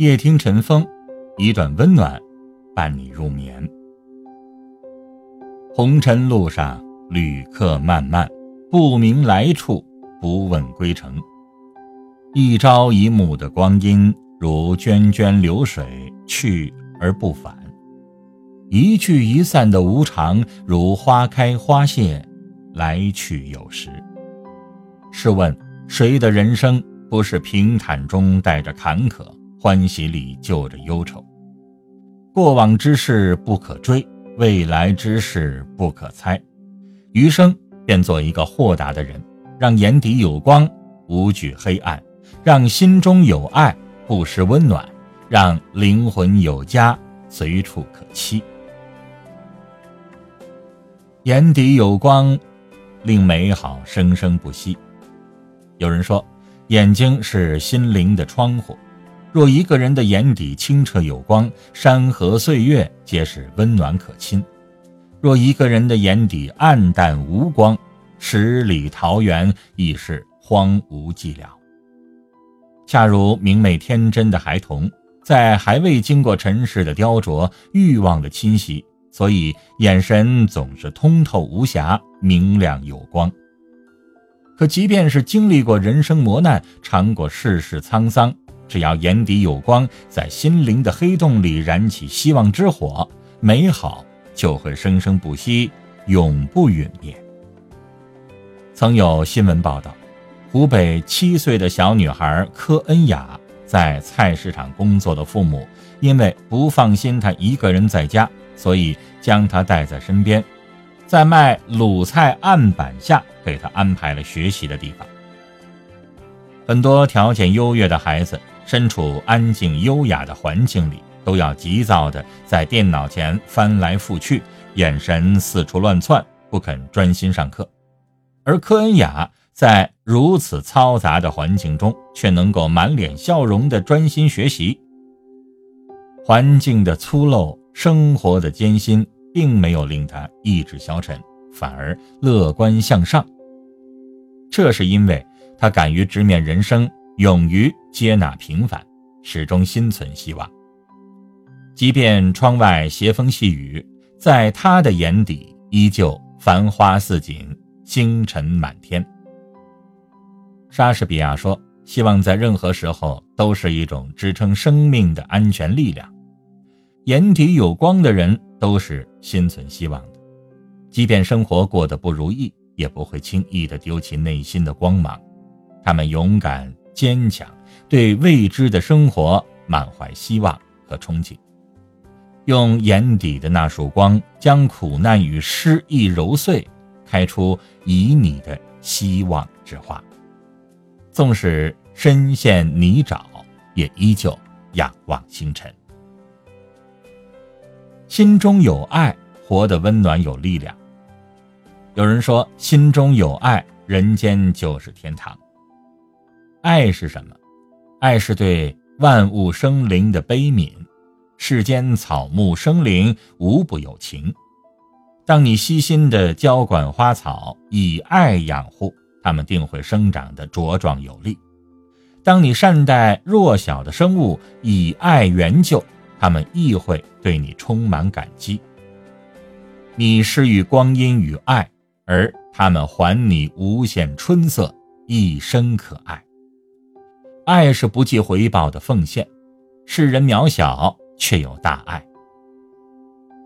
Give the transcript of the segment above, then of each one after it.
夜听晨风，一段温暖，伴你入眠。红尘路上，旅客漫漫，不明来处，不问归程。一朝一暮的光阴，如涓涓流水，去而不返；一聚一散的无常，如花开花谢，来去有时。试问，谁的人生不是平坦中带着坎坷？欢喜里就着忧愁，过往之事不可追，未来之事不可猜。余生便做一个豁达的人，让眼底有光，无惧黑暗；让心中有爱，不失温暖；让灵魂有家，随处可栖。眼底有光，令美好生生不息。有人说，眼睛是心灵的窗户。若一个人的眼底清澈有光，山河岁月皆是温暖可亲；若一个人的眼底暗淡无光，十里桃源亦是荒芜寂寥。恰如明媚天真的孩童，在还未经过尘世的雕琢、欲望的侵袭，所以眼神总是通透无瑕、明亮有光。可即便是经历过人生磨难，尝过世事沧桑，只要眼底有光，在心灵的黑洞里燃起希望之火，美好就会生生不息，永不陨灭。曾有新闻报道，湖北七岁的小女孩柯恩雅在菜市场工作的父母，因为不放心她一个人在家，所以将她带在身边，在卖卤菜案板下给她安排了学习的地方。很多条件优越的孩子。身处安静优雅的环境里，都要急躁地在电脑前翻来覆去，眼神四处乱窜，不肯专心上课。而柯恩雅在如此嘈杂的环境中，却能够满脸笑容地专心学习。环境的粗陋，生活的艰辛，并没有令他意志消沉，反而乐观向上。这是因为他敢于直面人生。勇于接纳平凡，始终心存希望。即便窗外斜风细雨，在他的眼底依旧繁花似锦，星辰满天。莎士比亚说：“希望在任何时候都是一种支撑生命的安全力量。”眼底有光的人都是心存希望的，即便生活过得不如意，也不会轻易的丢弃内心的光芒。他们勇敢。坚强，对未知的生活满怀希望和憧憬，用眼底的那束光，将苦难与失意揉碎，开出旖旎的希望之花。纵使身陷泥沼，也依旧仰望星辰。心中有爱，活得温暖有力量。有人说，心中有爱，人间就是天堂。爱是什么？爱是对万物生灵的悲悯。世间草木生灵无不有情。当你悉心的浇灌花草，以爱养护，它们定会生长的茁壮有力。当你善待弱小的生物，以爱援救，它们亦会对你充满感激。你施予光阴与爱，而它们还你无限春色，一生可爱。爱是不计回报的奉献，世人渺小却有大爱。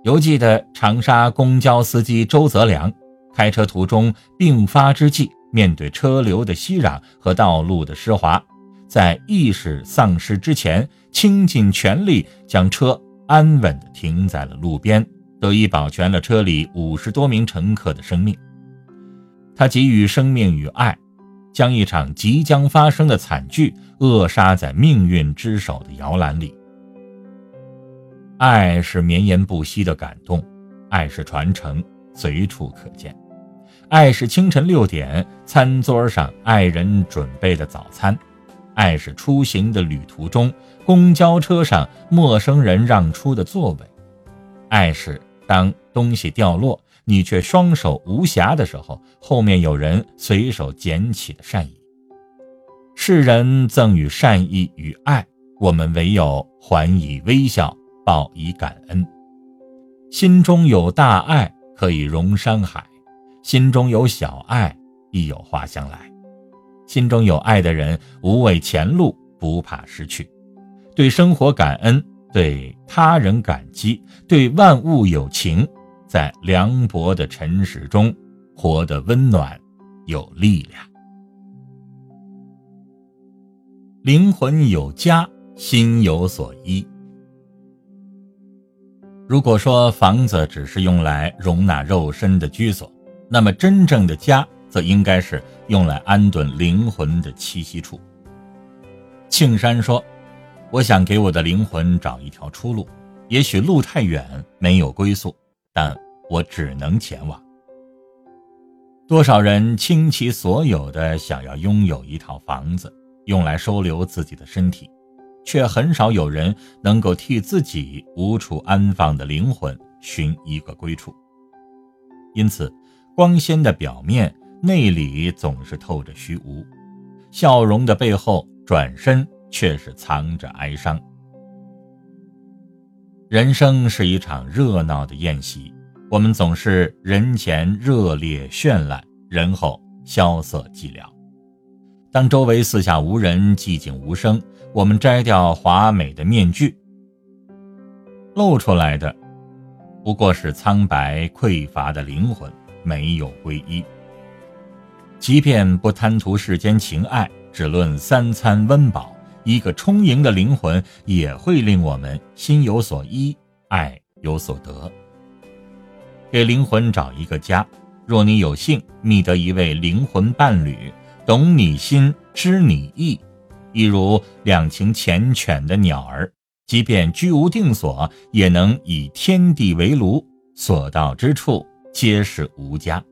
犹记得长沙公交司机周泽良，开车途中病发之际，面对车流的熙攘和道路的湿滑，在意识丧失之前，倾尽全力将车安稳地停在了路边，得以保全了车里五十多名乘客的生命。他给予生命与爱。将一场即将发生的惨剧扼杀在命运之手的摇篮里。爱是绵延不息的感动，爱是传承，随处可见。爱是清晨六点餐桌上爱人准备的早餐，爱是出行的旅途中公交车上陌生人让出的座位，爱是当东西掉落。你却双手无暇的时候，后面有人随手捡起的善意。世人赠予善意与爱，我们唯有还以微笑，报以感恩。心中有大爱，可以容山海；心中有小爱，亦有花香来。心中有爱的人，无畏前路，不怕失去，对生活感恩，对他人感激，对万物有情，在凉薄的尘世中，活得温暖，有力量。灵魂有家，心有所依。如果说房子只是用来容纳肉身的居所，那么真正的家。则应该是用来安顿灵魂的栖息处。庆山说：“我想给我的灵魂找一条出路，也许路太远，没有归宿，但我只能前往。”多少人倾其所有的想要拥有一套房子，用来收留自己的身体，却很少有人能够替自己无处安放的灵魂寻一个归处。因此，光鲜的表面。内里总是透着虚无，笑容的背后，转身却是藏着哀伤。人生是一场热闹的宴席，我们总是人前热烈绚烂，人后萧瑟寂寥。当周围四下无人，寂静无声，我们摘掉华美的面具，露出来的不过是苍白匮乏的灵魂，没有皈依。即便不贪图世间情爱，只论三餐温饱，一个充盈的灵魂也会令我们心有所依，爱有所得。给灵魂找一个家，若你有幸觅得一位灵魂伴侣，懂你心，知你意，一如两情缱绻的鸟儿，即便居无定所，也能以天地为炉，所到之处皆是无家。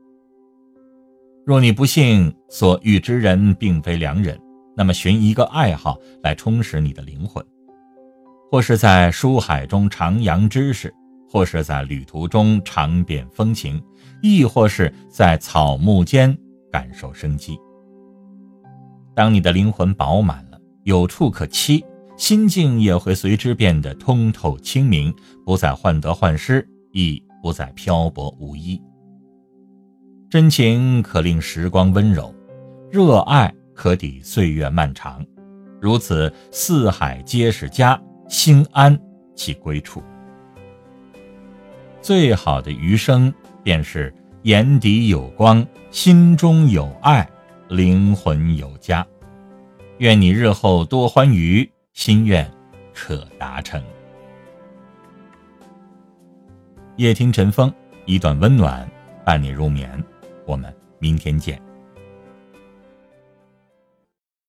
若你不幸所遇之人并非良人，那么寻一个爱好来充实你的灵魂，或是在书海中徜徉知识，或是在旅途中尝遍风情，亦或是在草木间感受生机。当你的灵魂饱满了，有处可栖，心境也会随之变得通透清明，不再患得患失，亦不再漂泊无依。真情可令时光温柔，热爱可抵岁月漫长。如此，四海皆是家，心安其归处。最好的余生，便是眼底有光，心中有爱，灵魂有家。愿你日后多欢愉，心愿可达成。夜听晨风，一段温暖伴你入眠。我们明天见。